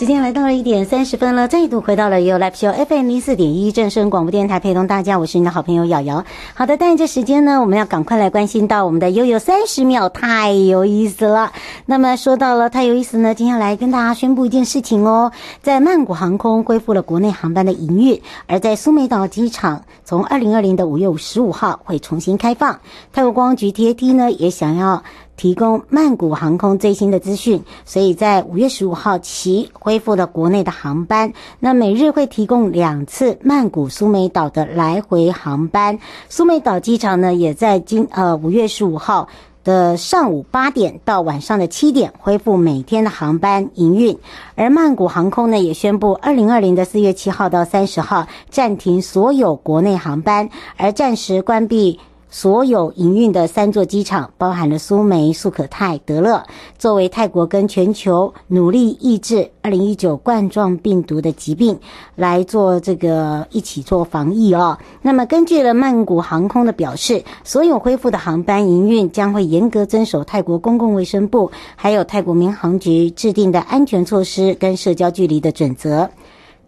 时间来到了一点三十分了，再度回到了由 Live Show FM 零四点一正声广播电台陪同大家，我是你的好朋友瑶瑶。好的，但这时间呢，我们要赶快来关心到我们的悠悠三十秒，太有意思了。那么说到了太有意思呢，接下来跟大家宣布一件事情哦，在曼谷航空恢复了国内航班的营运，而在苏梅岛机场，从二零二零的五月十五号会重新开放。泰国观光局 TAT 呢也想要。提供曼谷航空最新的资讯，所以在五月十五号起恢复了国内的航班。那每日会提供两次曼谷苏梅岛的来回航班。苏梅岛机场呢，也在今呃五月十五号的上午八点到晚上的七点恢复每天的航班营运。而曼谷航空呢，也宣布二零二零的四月七号到三十号暂停所有国内航班，而暂时关闭。所有营运的三座机场，包含了苏梅、素可泰、德勒，作为泰国跟全球努力抑制二零一九冠状病毒的疾病，来做这个一起做防疫哦。那么根据了曼谷航空的表示，所有恢复的航班营运将会严格遵守泰国公共卫生部还有泰国民航局制定的安全措施跟社交距离的准则。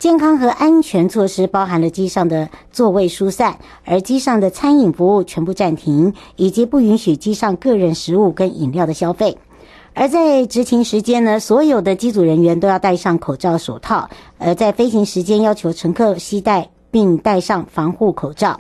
健康和安全措施包含了机上的座位疏散，而机上的餐饮服务全部暂停，以及不允许机上个人食物跟饮料的消费。而在执勤时间呢，所有的机组人员都要戴上口罩、手套；而在飞行时间，要求乘客携带并戴上防护口罩。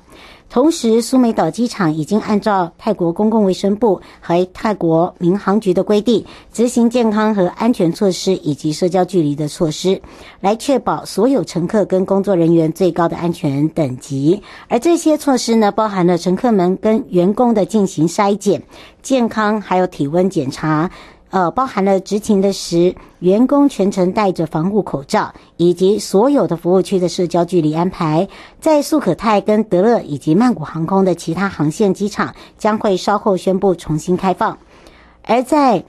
同时，苏梅岛机场已经按照泰国公共卫生部和泰国民航局的规定，执行健康和安全措施以及社交距离的措施，来确保所有乘客跟工作人员最高的安全等级。而这些措施呢，包含了乘客们跟员工的进行筛检、健康还有体温检查。呃，包含了执勤的时，员工全程戴着防护口罩，以及所有的服务区的社交距离安排。在素可泰跟德勒以及曼谷航空的其他航线机场，将会稍后宣布重新开放。而在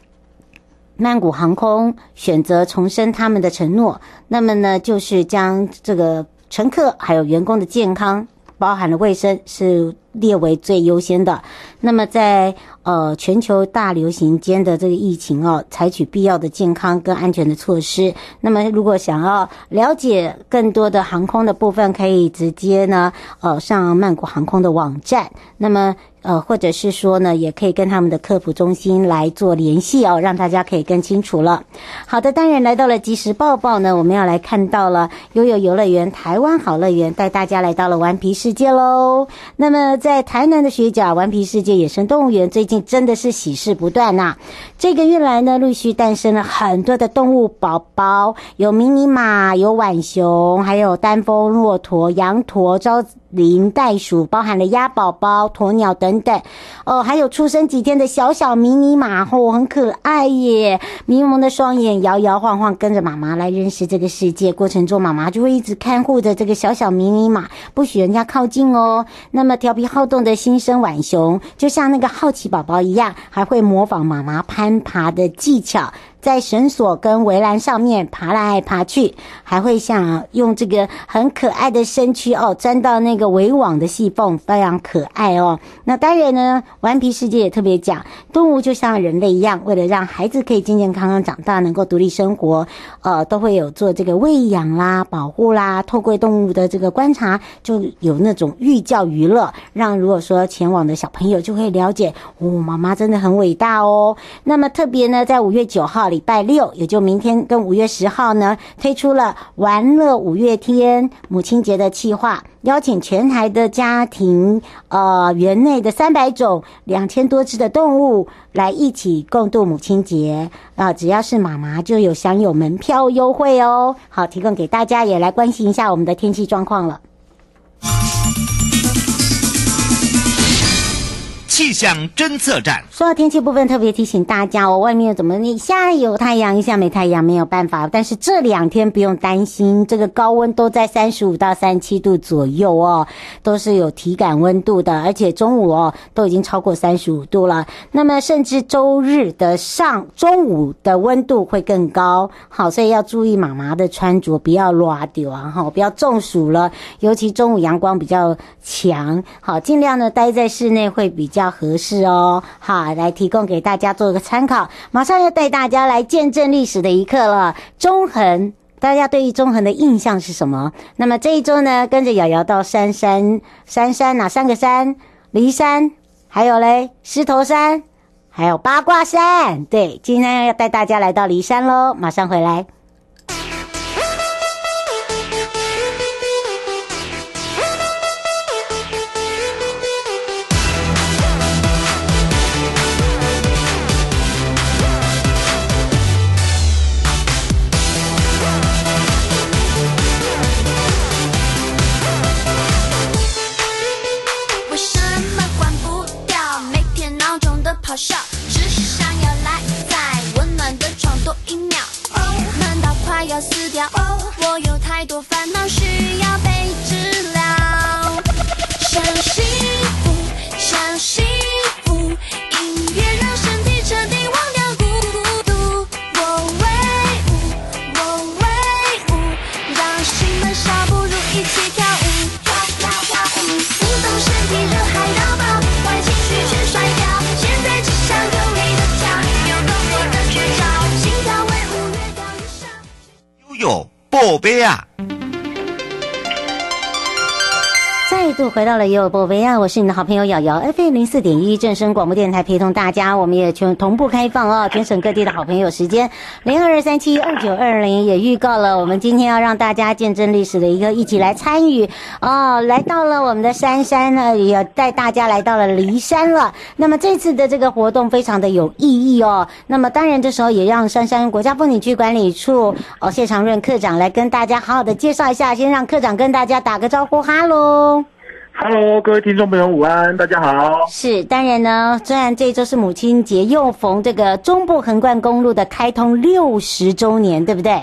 曼谷航空选择重申他们的承诺，那么呢，就是将这个乘客还有员工的健康，包含了卫生是列为最优先的。那么在呃，全球大流行间的这个疫情哦，采取必要的健康跟安全的措施。那么，如果想要了解更多的航空的部分，可以直接呢，呃，上曼谷航空的网站。那么，呃，或者是说呢，也可以跟他们的客服中心来做联系哦，让大家可以更清楚了。好的，当然来到了即时报报呢，我们要来看到了悠悠游乐园台湾好乐园带大家来到了顽皮世界喽。那么，在台南的学甲顽皮世界野生动物园最近。真的是喜事不断呐、这个月来呢，陆续诞生了很多的动物宝宝，有迷你马，有浣熊，还有丹凤骆驼、羊驼、招林袋鼠，包含了鸭宝宝、鸵鸟等等。哦，还有出生几天的小小迷你马，哦，很可爱耶！迷蒙的双眼摇摇晃晃，跟着妈妈来认识这个世界。过程中，妈妈就会一直看护着这个小小迷你马，不许人家靠近哦。那么调皮好动的新生浣熊，就像那个好奇宝宝一样，还会模仿妈妈攀爬的技巧。在绳索跟围栏上面爬来爬去，还会像用这个很可爱的身躯哦，钻到那个围网的细缝，非常可爱哦。那当然呢，顽皮世界也特别讲，动物就像人类一样，为了让孩子可以健健康康长大，能够独立生活，呃，都会有做这个喂养啦、保护啦。透过动物的这个观察，就有那种寓教于乐，让如果说前往的小朋友就会了解，哦，妈妈真的很伟大哦。那么特别呢，在五月九号。礼拜六，也就明天跟五月十号呢，推出了玩乐五月天母亲节的企划，邀请全台的家庭，呃，园内的三百种、两千多只的动物来一起共度母亲节啊、只要是妈妈就有享有门票优惠哦。好，提供给大家也来关心一下我们的天气状况了。气象侦测站。说到天气部分，特别提醒大家哦，外面怎么一下有太阳，一下没太阳，没有办法。但是这两天不用担心，这个高温都在三十五到三十七度左右哦，都是有体感温度的，而且中午哦都已经超过三十五度了。那么甚至周日的上中午的温度会更高，好，所以要注意妈妈的穿着，不要乱丢啊，哈，不要中暑了。尤其中午阳光比较强，好，尽量呢待在室内会比较。要合适哦，好，来提供给大家做个参考。马上要带大家来见证历史的一刻了。中横，大家对于中横的印象是什么？那么这一周呢，跟着瑶瑶到杉山，杉山哪三个山？骊山，还有嘞，狮头山，还有八卦山。对，今天要带大家来到骊山喽，马上回来。了悠悠宝贝啊！我是你的好朋友瑶瑶，FM 零四点一正声广播电台陪同大家，我们也全同步开放哦，全省各地的好朋友时间零二三七二九二零也预告了，我们今天要让大家见证历史的一个一起来参与哦，来到了我们的杉山呢，也带大家来到了骊山了。那么这次的这个活动非常的有意义哦。那么当然这时候也让杉山国家风景区管理处哦谢长润科长来跟大家好好的介绍一下，先让科长跟大家打个招呼，哈喽。Hello，各位听众朋友，午安，大家好。是，当然呢，虽然这一周是母亲节，又逢这个中部横贯公路的开通六十周年，对不对？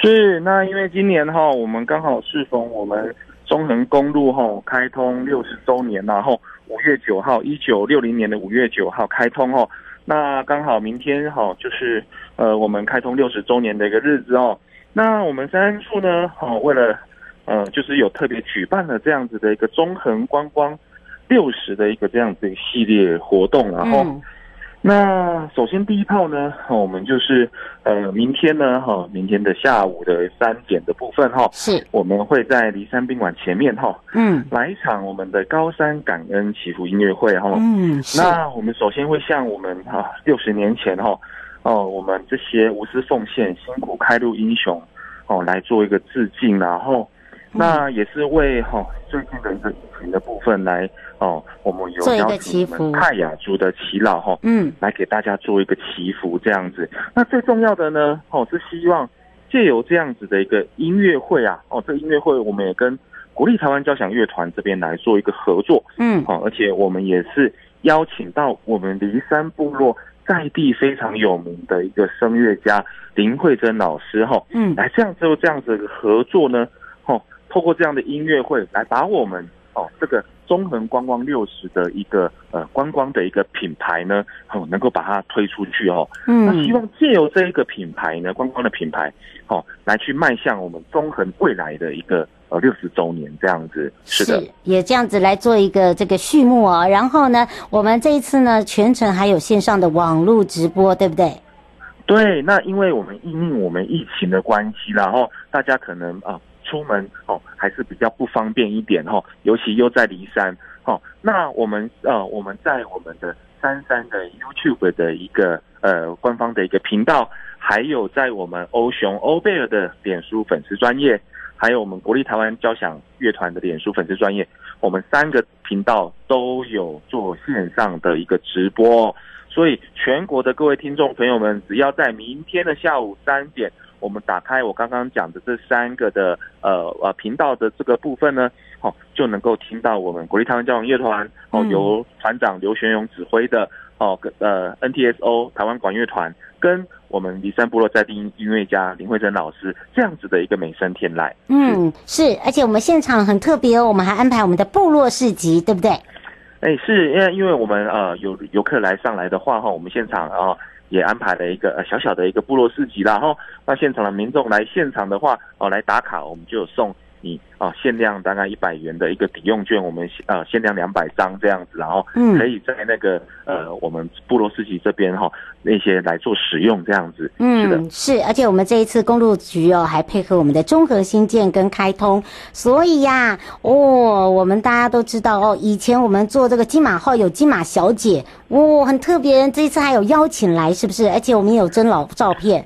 是，那因为今年哈，我们刚好适逢我们中横公路哈开通六十周年，然后五月九号，一九六零年的五月九号开通哦，那刚好明天哈就是呃我们开通六十周年的一个日子哦。那我们三处呢，哈为了呃，就是有特别举办了这样子的一个中横观光六十的一个这样子一个系列活动，然后，嗯、那首先第一炮呢，我们就是呃，明天呢，哈，明天的下午的三点的部分，哈，是我们会在骊山宾馆前面，哈，嗯，来一场我们的高山感恩祈福音乐会，哈，嗯，那我们首先会向我们哈六十年前，哈，哦，我们这些无私奉献、辛苦开路英雄，哦，来做一个致敬，然后。那也是为哈、哦、最近的一个疫情的部分来哦，我们有邀请泰雅族的祈老哈，嗯，来给大家做一个祈福这样子。那最重要的呢，哦是希望借由这样子的一个音乐会啊，哦这个音乐会我们也跟国立台湾交响乐团这边来做一个合作，嗯，哦而且我们也是邀请到我们梨山部落在地非常有名的一个声乐家林慧珍老师哈，嗯，来这样子这样子的合作呢。透过这样的音乐会来把我们哦这个中横观光六十的一个呃观光的一个品牌呢，哦能够把它推出去哦。嗯，那希望借由这一个品牌呢，观光的品牌，哦来去迈向我们中横未来的一个呃六十周年这样子。是的，是也这样子来做一个这个序幕哦。然后呢，我们这一次呢全程还有线上的网络直播，对不对？对，那因为我们因应我们疫情的关系，然后大家可能啊。出门哦，还是比较不方便一点哈，尤其又在梨山哦。那我们呃，我们在我们的三山的 YouTube 的一个呃官方的一个频道，还有在我们欧熊欧贝尔的脸书粉丝专业，还有我们国立台湾交响乐团的脸书粉丝专业，我们三个频道都有做线上的一个直播，所以全国的各位听众朋友们，只要在明天的下午三点。我们打开我刚刚讲的这三个的呃呃频道的这个部分呢，哦，就能够听到我们国立台湾交响乐团哦，由团长刘玄勇指挥的哦，呃 NTSO 台湾管乐团跟我们离山部落在地音乐家林慧珍老师这样子的一个美声天籁。嗯，是，而且我们现场很特别哦，我们还安排我们的部落市集，对不对？哎，是因为因为我们呃有游客来上来的话哈，我们现场啊。也安排了一个小小的一个部落市集，然后那现场的民众来现场的话哦来打卡，我们就有送你啊限量大概一百元的一个抵用券，我们呃限量两百张这样子，然后可以在那个呃我们部落市集这边哈那些来做使用这样子。嗯，是的，是，而且我们这一次公路局哦还配合我们的综合新建跟开通，所以呀哦我们大家都知道哦，以前我们做这个金马号有金马小姐哦很特别，这一次还有邀请来是不是？而且我们也有真老照片。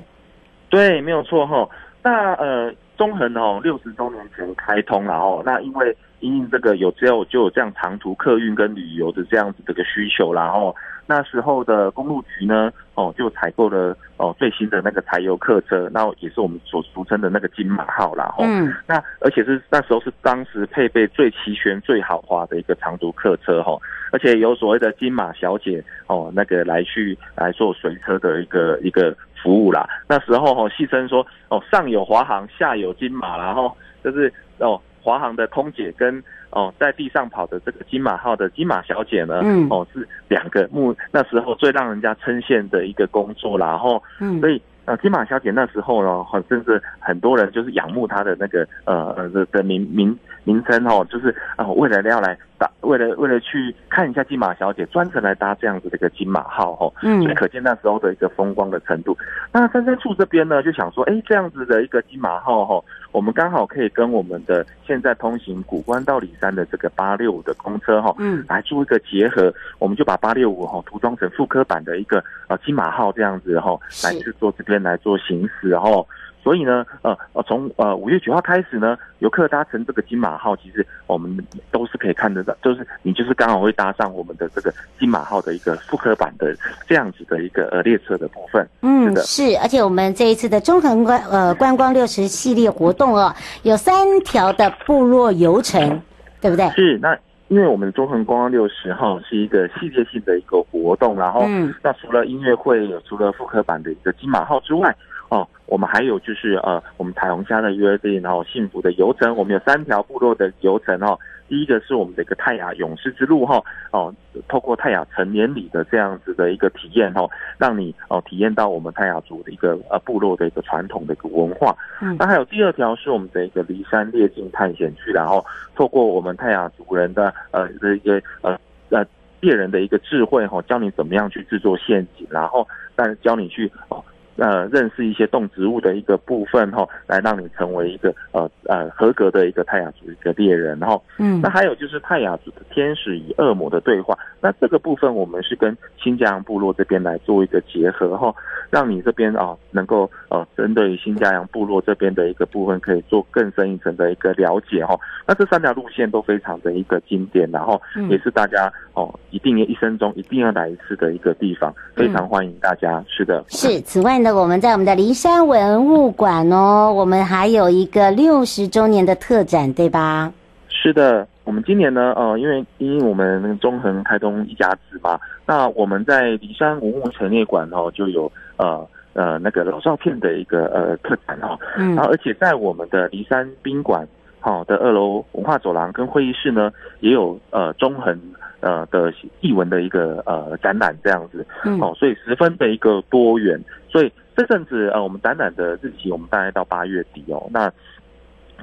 对，没有错哈。那呃。中横哦，六十周年前开通了哦，那因为因应这个有只有就有这样长途客运跟旅游的这样子的一个需求，然后那时候的公路局呢，哦就采购了哦最新的那个柴油客车，那也是我们所俗称的那个金马号啦。哦，嗯，那而且是那时候是当时配备最齐全、最豪华的一个长途客车哈，而且有所谓的金马小姐哦，那个来去来做随车的一个一个。服务啦，那时候哦，戏称说哦，上有华航，下有金马，然后就是哦，华航的空姐跟哦在地上跑的这个金马号的金马小姐呢，嗯，哦是两个目那时候最让人家称羡的一个工作啦，然后嗯，所以呃金马小姐那时候呢，很甚至很多人就是仰慕她的那个呃呃的的名名名称哦，就是啊、呃、为了要来。为了为了去看一下金马小姐，专程来搭这样子的一个金马号哦，嗯，所以可见那时候的一个风光的程度。那三三处这边呢，就想说，哎，这样子的一个金马号哦，我们刚好可以跟我们的现在通行古关到里山的这个八六五的公车哈，嗯，来做一个结合，我们就把八六五哈涂装成复刻版的一个呃金马号这样子哈，来去做这边来做行驶，然后。所以呢，呃呃，从呃五月九号开始呢，游客搭乘这个金马号，其实我们都是可以看得到，就是你就是刚好会搭上我们的这个金马号的一个复刻版的这样子的一个呃列车的部分。嗯，是，而且我们这一次的中横观呃观光六十系列活动哦，有三条的部落游程，对不对？是，那因为我们中恒观光六十号是一个系列性的一个活动，然后嗯，那除了音乐会，除了复刻版的一个金马号之外。哦，我们还有就是呃，我们彩虹虾的约定，然后幸福的游程，我们有三条部落的游程哦。第一个是我们的一个泰雅勇士之路哈，哦，透过泰雅成年礼的这样子的一个体验哈，让你哦体验到我们泰雅族的一个呃部落的一个传统的一个文化。嗯，那还有第二条是我们的一个离山猎境探险区，然后透过我们泰雅族人的呃这一个呃呃猎人的一个智慧哈，教你怎么样去制作陷阱，然后但教你去哦。呃，认识一些动植物的一个部分哈，来让你成为一个呃呃合格的一个泰雅族一个猎人，然后嗯，那还有就是泰雅族的天使与恶魔的对话，那这个部分我们是跟新家阳部落这边来做一个结合哈，让你这边啊能够呃针对新家阳部落这边的一个部分可以做更深一层的一个了解哈。那这三条路线都非常的一个经典，然后也是大家哦一定一生中一定要来一次的一个地方，非常欢迎大家。是的，是。此外呢。我们在我们的骊山文物馆哦，我们还有一个六十周年的特展，对吧？是的，我们今年呢，呃，因为因为我们中恒开通一家子嘛，那我们在骊山文物陈列馆哦，就有呃呃那个老照片的一个呃特展哦，嗯，然后而且在我们的骊山宾馆好的二楼文化走廊跟会议室呢，也有呃中横呃的译文的一个呃展览这样子，嗯，哦，所以十分的一个多元。所以这阵子呃，我们展览的日期我们大概到八月底哦。那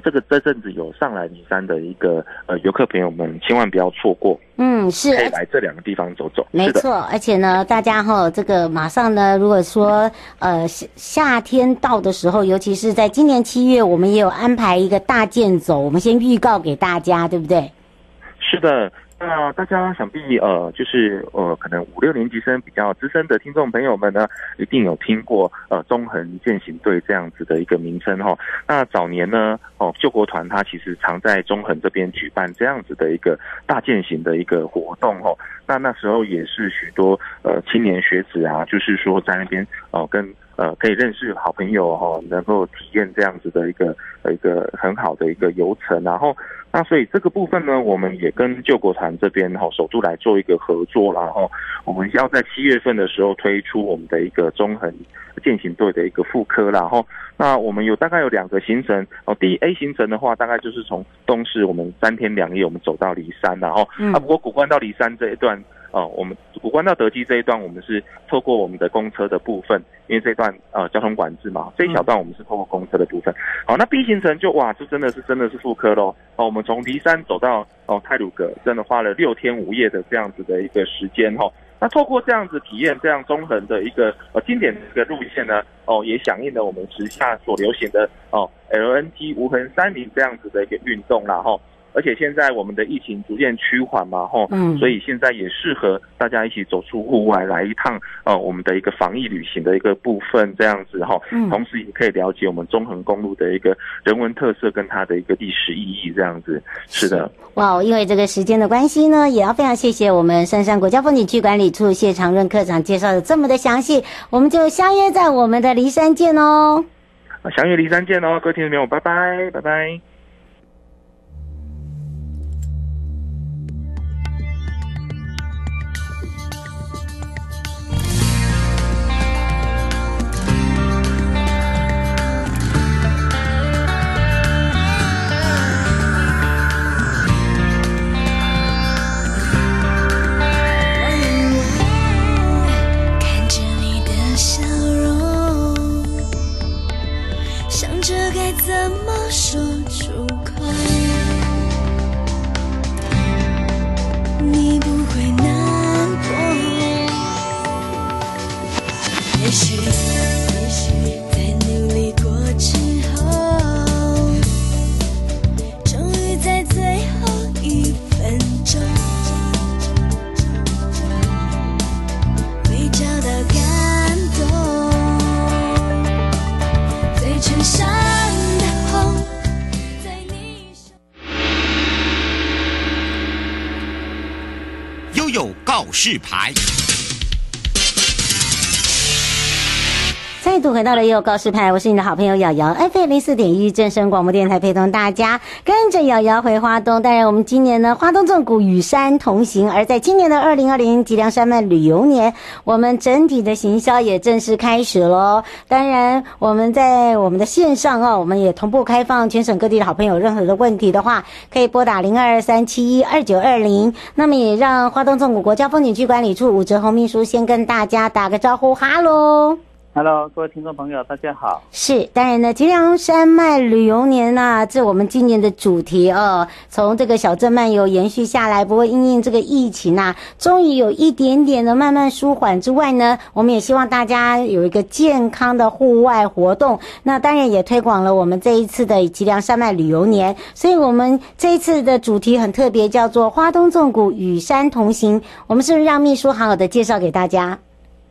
这个这阵子有上来尼山的一个呃游客朋友们，千万不要错过。嗯，是可以来这两个地方走走。没错，而且呢，大家哈，这个马上呢，如果说呃夏夏天到的时候，尤其是在今年七月，我们也有安排一个大健走，我们先预告给大家，对不对？是的。那大家想必呃，就是呃，可能五六年级生比较资深的听众朋友们呢，一定有听过呃中横健行队这样子的一个名称哈。那早年呢，哦救国团它其实常在中横这边举办这样子的一个大健行的一个活动哈。那那时候也是许多呃青年学子啊，就是说在那边哦、跟呃可以认识好朋友哈，能够体验这样子的一个一个很好的一个游程，然后。那所以这个部分呢，我们也跟救国团这边哈首都来做一个合作，然后我们要在七月份的时候推出我们的一个中横健行队的一个副科，然后那我们有大概有两个行程哦，第一 A 行程的话，大概就是从东市我们三天两夜，我们走到骊山，然后啊不过古关到骊山这一段。哦，我们古关到德基这一段，我们是透过我们的公车的部分，因为这段呃交通管制嘛，这一小段我们是透过公车的部分。好，那 B 行程就哇，这真的是真的是复刻喽。哦，我们从骊山走到哦泰鲁阁，真的花了六天五夜的这样子的一个时间哈。那透过这样子体验这样中横的一个呃经典的一个路线呢，哦也响应了我们时下所流行的哦 LNT 无痕山林这样子的一个运动啦哈。而且现在我们的疫情逐渐趋缓嘛，吼，嗯，所以现在也适合大家一起走出户外来一趟，呃，我们的一个防疫旅行的一个部分，这样子哈，嗯，同时也可以了解我们中横公路的一个人文特色跟它的一个历史意义，这样子，是的。哇，因为这个时间的关系呢，也要非常谢谢我们杉山国家风景区管理处谢长润科长介绍的这么的详细，我们就相约在我们的骊山见哦。相约骊山见哦，各位听众朋友，拜拜，拜拜。有告示牌。再度回到了悠悠告示牌，我是你的好朋友瑶瑶，FM 零四点一正声广播电台陪同大家跟着瑶瑶回花东。当然，我们今年呢，花东纵谷与山同行。而在今年的二零二零吉良山脉旅游年，我们整体的行销也正式开始喽。当然，我们在我们的线上哦，我们也同步开放全省各地的好朋友，任何的问题的话，可以拨打零二三七一二九二零。那么也让花东纵谷国家风景区管理处武哲鸿秘书先跟大家打个招呼，哈喽。Hello，各位听众朋友，大家好。是，当然呢，吉良山脉旅游年呐、啊，这我们今年的主题哦。从这个小镇漫游延续下来，不过因应这个疫情呐、啊，终于有一点点的慢慢舒缓之外呢，我们也希望大家有一个健康的户外活动。那当然也推广了我们这一次的吉良山脉旅游年，所以我们这一次的主题很特别，叫做花东纵谷与山同行。我们是不是让秘书好好的介绍给大家？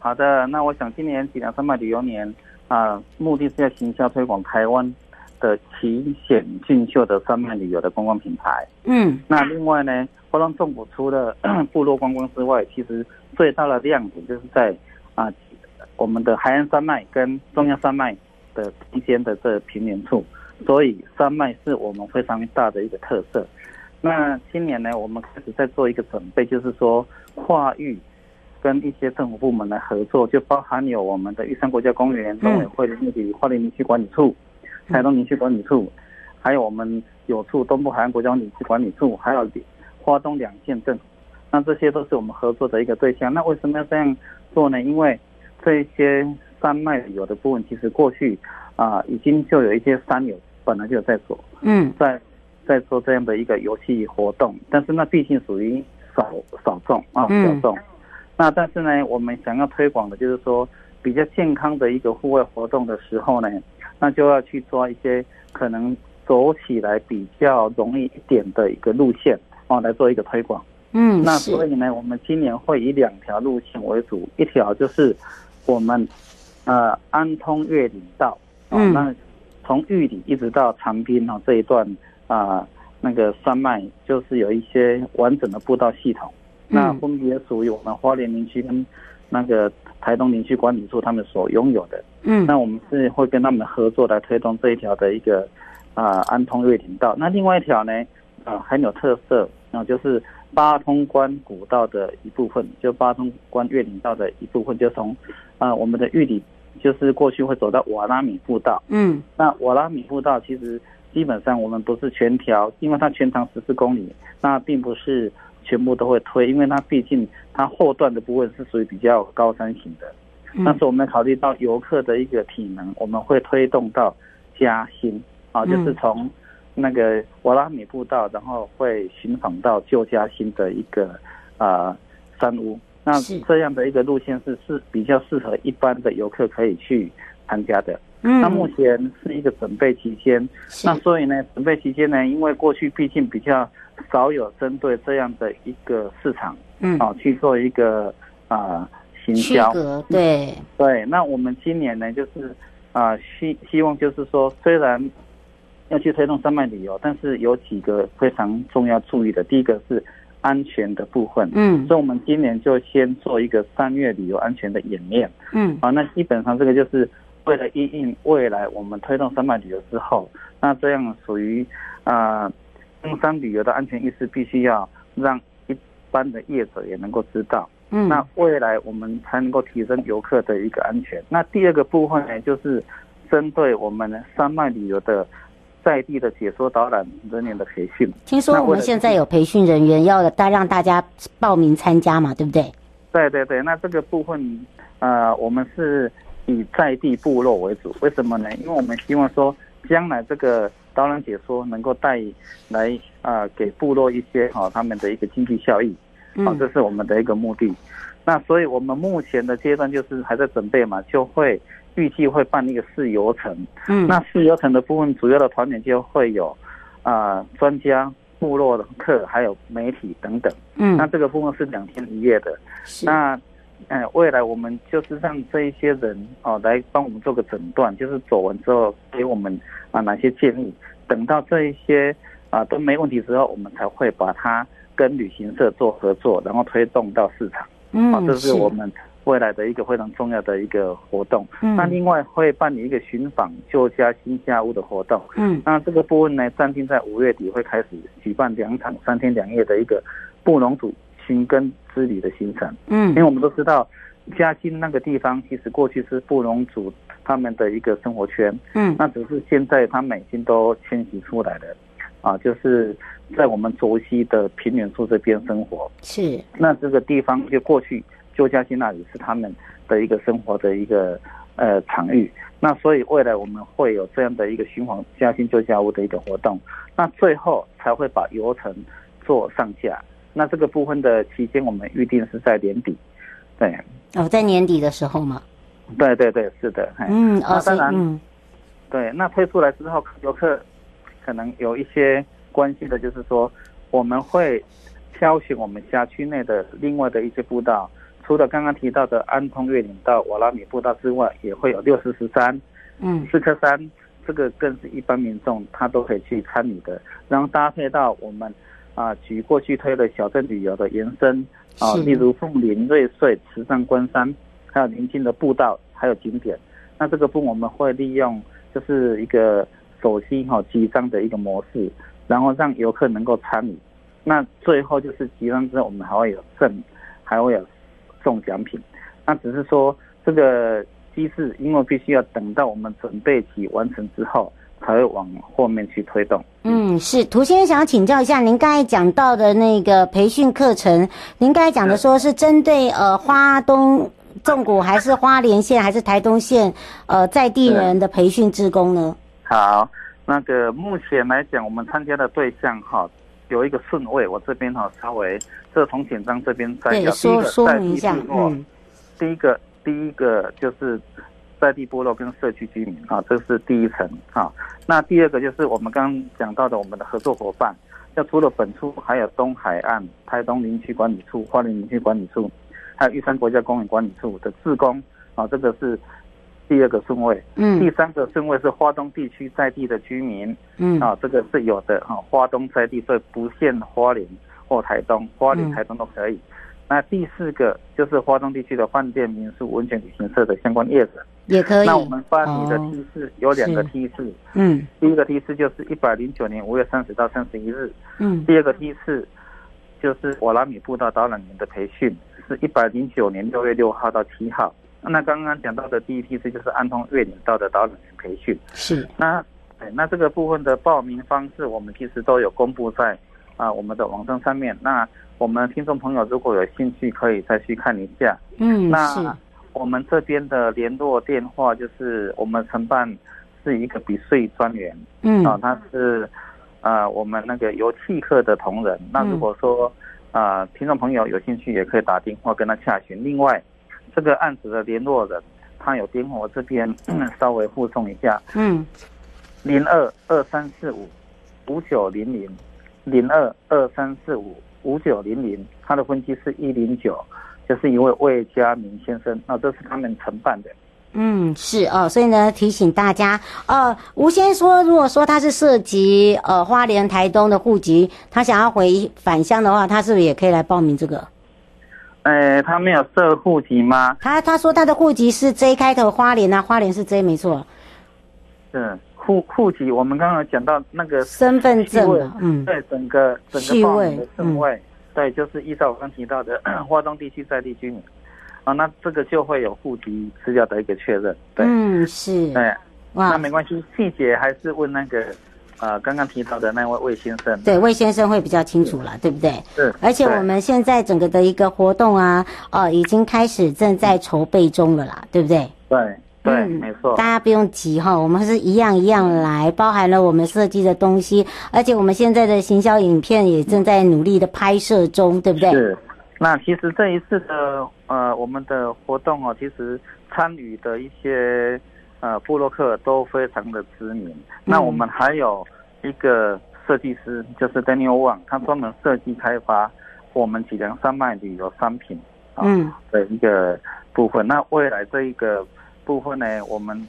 好的，那我想今年吉良山脉旅游年啊，目的是要行销推广台湾的奇险俊秀的山脉旅游的观光品牌。嗯，那另外呢，花东纵谷除了部落观光之外，其实最大的亮点就是在啊，我们的海岸山脉跟中央山脉的中间的这平原处，所以山脉是我们非常大的一个特色。那今年呢，我们开始在做一个准备，就是说跨域。跟一些政府部门来合作，就包含有我们的玉山国家公园、农委会的那里、花莲林区管理处、台东林区管理处，还有我们有处东部海岸国家林区管理处，还有花东两县镇，那这些都是我们合作的一个对象。那为什么要这样做呢？因为这些山脉旅游的部分，其实过去啊、呃、已经就有一些山友本来就有在做，嗯，在在做这样的一个游戏活动，但是那毕竟属于少少众啊，小众。那但是呢，我们想要推广的就是说比较健康的一个户外活动的时候呢，那就要去抓一些可能走起来比较容易一点的一个路线哦，来做一个推广。嗯，那所以呢，我们今年会以两条路线为主，一条就是我们呃安通越岭道，嗯，那从玉里一直到长滨哦这一段啊、呃、那个山脉，就是有一些完整的步道系统，那分别属于我们花莲林区跟那个台东林区管理处他们所拥有的。嗯，那我们是会跟他们合作来推动这一条的一个啊、呃、安通瑞林道。那另外一条呢，啊、呃、很有特色，那、呃、就是八通关古道的一部分，就八通关越岭道的一部分，就从啊、呃、我们的玉里，就是过去会走到瓦拉米步道。嗯，那瓦拉米步道其实基本上我们不是全条，因为它全长十四公里，那并不是全部都会推，因为它毕竟它后段的部分是属于比较高山型的。但是我们考虑到游客的一个体能，我们会推动到嘉兴啊，就是从那个瓦拉米步道，然后会寻访到旧嘉兴的一个啊、呃、山屋。那这样的一个路线是是比较适合一般的游客可以去参加的。那目前是一个准备期间，那所以呢，准备期间呢，因为过去毕竟比较少有针对这样的一个市场，嗯，啊去做一个啊。呃行销。对。对，那我们今年呢，就是啊希希望就是说，虽然要去推动山脉旅游，但是有几个非常重要注意的。第一个是安全的部分，嗯，所以我们今年就先做一个三月旅游安全的演练，嗯，啊，那基本上这个就是为了因应未来我们推动山脉旅游之后，那这样属于啊登山旅游的安全意识，必须要让一般的业者也能够知道。嗯，那未来我们才能够提升游客的一个安全。那第二个部分呢，就是针对我们山脉旅游的在地的解说导览人员的培训。听说我们现在有培训人员要大让大家报名参加嘛，对不对？对对对，那这个部分呃，我们是以在地部落为主。为什么呢？因为我们希望说，将来这个导览解说能够带来啊、呃，给部落一些哈、哦、他们的一个经济效益。好，这是我们的一个目的。那所以我们目前的阶段就是还在准备嘛，就会预计会办一个试游程。嗯，那试游程的部分主要的团点就会有啊专家、部落的客，还有媒体等等。嗯，那这个部分是两天一夜的。是。那呃，未来我们就是让这一些人哦来帮我们做个诊断，就是走完之后给我们啊哪些建议。等到这一些啊都没问题之后，我们才会把它。跟旅行社做合作，然后推动到市场，嗯，这是我们未来的一个非常重要的一个活动。嗯，那另外会办理一个寻访旧家新家屋的活动，嗯，那这个部分呢，暂定在五月底会开始举办两场三天两夜的一个布农族寻根之旅的形成，嗯，因为我们都知道嘉兴那个地方其实过去是布农族他们的一个生活圈，嗯，那只是现在他们已经都迁徙出来了。啊，就是在我们卓溪的平原处这边生活，是。那这个地方就过去旧嘉兴那里是他们的一个生活的一个呃场域。那所以未来我们会有这样的一个循环嘉兴旧家屋的一个活动。那最后才会把游程做上架。那这个部分的期间，我们预定是在年底。对。哦，在年底的时候吗？对对对，是的。嗯，那当然，嗯、对。那推出来之后，游客。可能有一些关系的，就是说我们会挑选我们辖区内的另外的一些步道，除了刚刚提到的安通越岭道、瓦拉米步道之外，也会有六四十三、嗯，四颗山，这个更是一般民众他都可以去参与的。然后搭配到我们啊，举过去推的小镇旅游的延伸啊，例如凤林、瑞穗、池上关山，还有邻近的步道，还有景点。那这个部分我们会利用，就是一个。手机哈集章的一个模式，然后让游客能够参与。那最后就是集章之后，我们还会有赠，还会有送奖品。那只是说这个机制，因为必须要等到我们准备期完成之后，才会往后面去推动。嗯，是涂先生想要请教一下，您刚才讲到的那个培训课程，您刚才讲的说是针对呃花东纵谷，还是花莲县，还是台东县呃在地人的培训职工呢？好，那个目前来讲，我们参加的对象哈有一个顺位，我这边哈稍微这个从简章这边摘要，第一个在地部落，嗯，第一个第一个就是在地部落跟社区居民啊，这是第一层啊。那第二个就是我们刚刚讲到的我们的合作伙伴，要除了本处，还有东海岸、台东林区管理处、花莲林区管理处，还有玉山国家公园管理处的志工啊，这个是第二个顺位。嗯，第三个顺位是花东地区在地的居民。嗯，啊，这个是有的啊，花东在地，所以不限花莲或台东，花莲、台东都可以。嗯那第四个就是花东地区的饭店、民宿、温泉旅行社的相关业者，也可以。那我们发你的梯次有两个梯次，嗯，第一个梯次就是一百零九年五月三十到三十一日，嗯，第二个梯次就是瓦拉米布道导览员的培训，是一百零九年六月六号到七号。那刚刚讲到的第一批次就是安通越岭道的导览员培训，是。那，那这个部分的报名方式，我们其实都有公布在啊我们的网站上面。那我们听众朋友如果有兴趣，可以再去看一下。嗯，那我们这边的联络电话就是我们承办是一个比税专员。嗯，啊，他是呃我们那个油气课的同仁。那如果说啊、呃、听众朋友有兴趣，也可以打电话跟他洽询。另外，这个案子的联络人他有电话，我这边 稍微附送一下。嗯，零二二三四五五九零零零二二三四五。五九零零，他的分机是一零九，就是一位魏家明先生，那这是他们承办的。嗯，是哦，所以呢，提醒大家，呃，吴先生说，如果说他是涉及呃花莲台东的户籍，他想要回返乡的话，他是不是也可以来报名这个？呃，他没有设户籍吗？他他说他的户籍是 J 开头，花莲啊，花莲是 J 没错。是。户户籍，我们刚刚讲到那个身份证，嗯，对，整个整个报名的顺位，对，就是依照我刚提到的 华东地区在地居民，啊，那这个就会有户籍资料的一个确认，对，嗯，是，对，哇，那没关系，细节还是问那个，呃，刚刚提到的那位魏先生，对，魏先生会比较清楚了，对不对？是，而且我们现在整个的一个活动啊，哦，已经开始正在筹备中了啦，对不对？对。对，嗯、没错，大家不用急哈，我们是一样一样来，包含了我们设计的东西，而且我们现在的行销影片也正在努力的拍摄中，对不对？是。那其实这一次的呃，我们的活动哦，其实参与的一些呃布洛克都非常的知名。嗯、那我们还有一个设计师，就是 Daniel Wang，他专门设计开发我们脊梁山脉旅游商品啊的一个部分。嗯、那未来这一个。部分呢，我们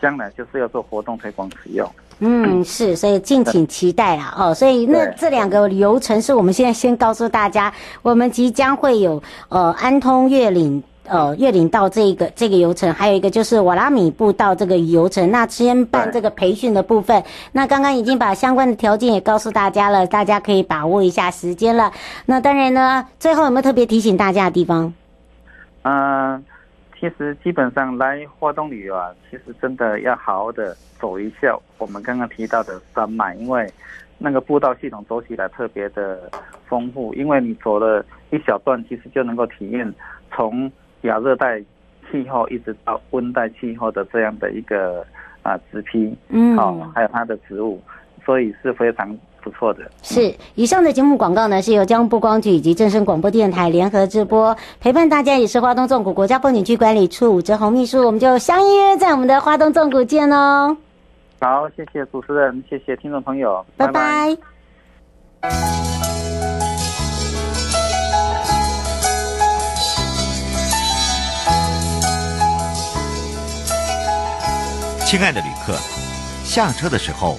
将来就是要做活动推广使用。嗯，是，所以敬请期待啊！哦，所以那这两个流程是我们现在先告诉大家，我们即将会有呃安通越岭呃越岭道这个这个流程，还有一个就是瓦拉米步道这个流程。那先办这个培训的部分，那刚刚已经把相关的条件也告诉大家了，大家可以把握一下时间了。那当然呢，最后有没有特别提醒大家的地方？嗯、呃。其实基本上来花东旅游啊，其实真的要好好的走一下我们刚刚提到的山脉，因为那个步道系统走起来特别的丰富，因为你走了一小段，其实就能够体验从亚热带气候一直到温带气候的这样的一个啊植批，嗯，好，还有它的植物，所以是非常。不错的，是以上的节目广告呢，是由交通部光局以及正声广播电台联合直播，陪伴大家也是花东纵谷国家风景区管理处武哲宏秘书，我们就相约在我们的花东纵谷见哦。好，谢谢主持人，谢谢听众朋友，拜拜。亲爱的旅客，下车的时候。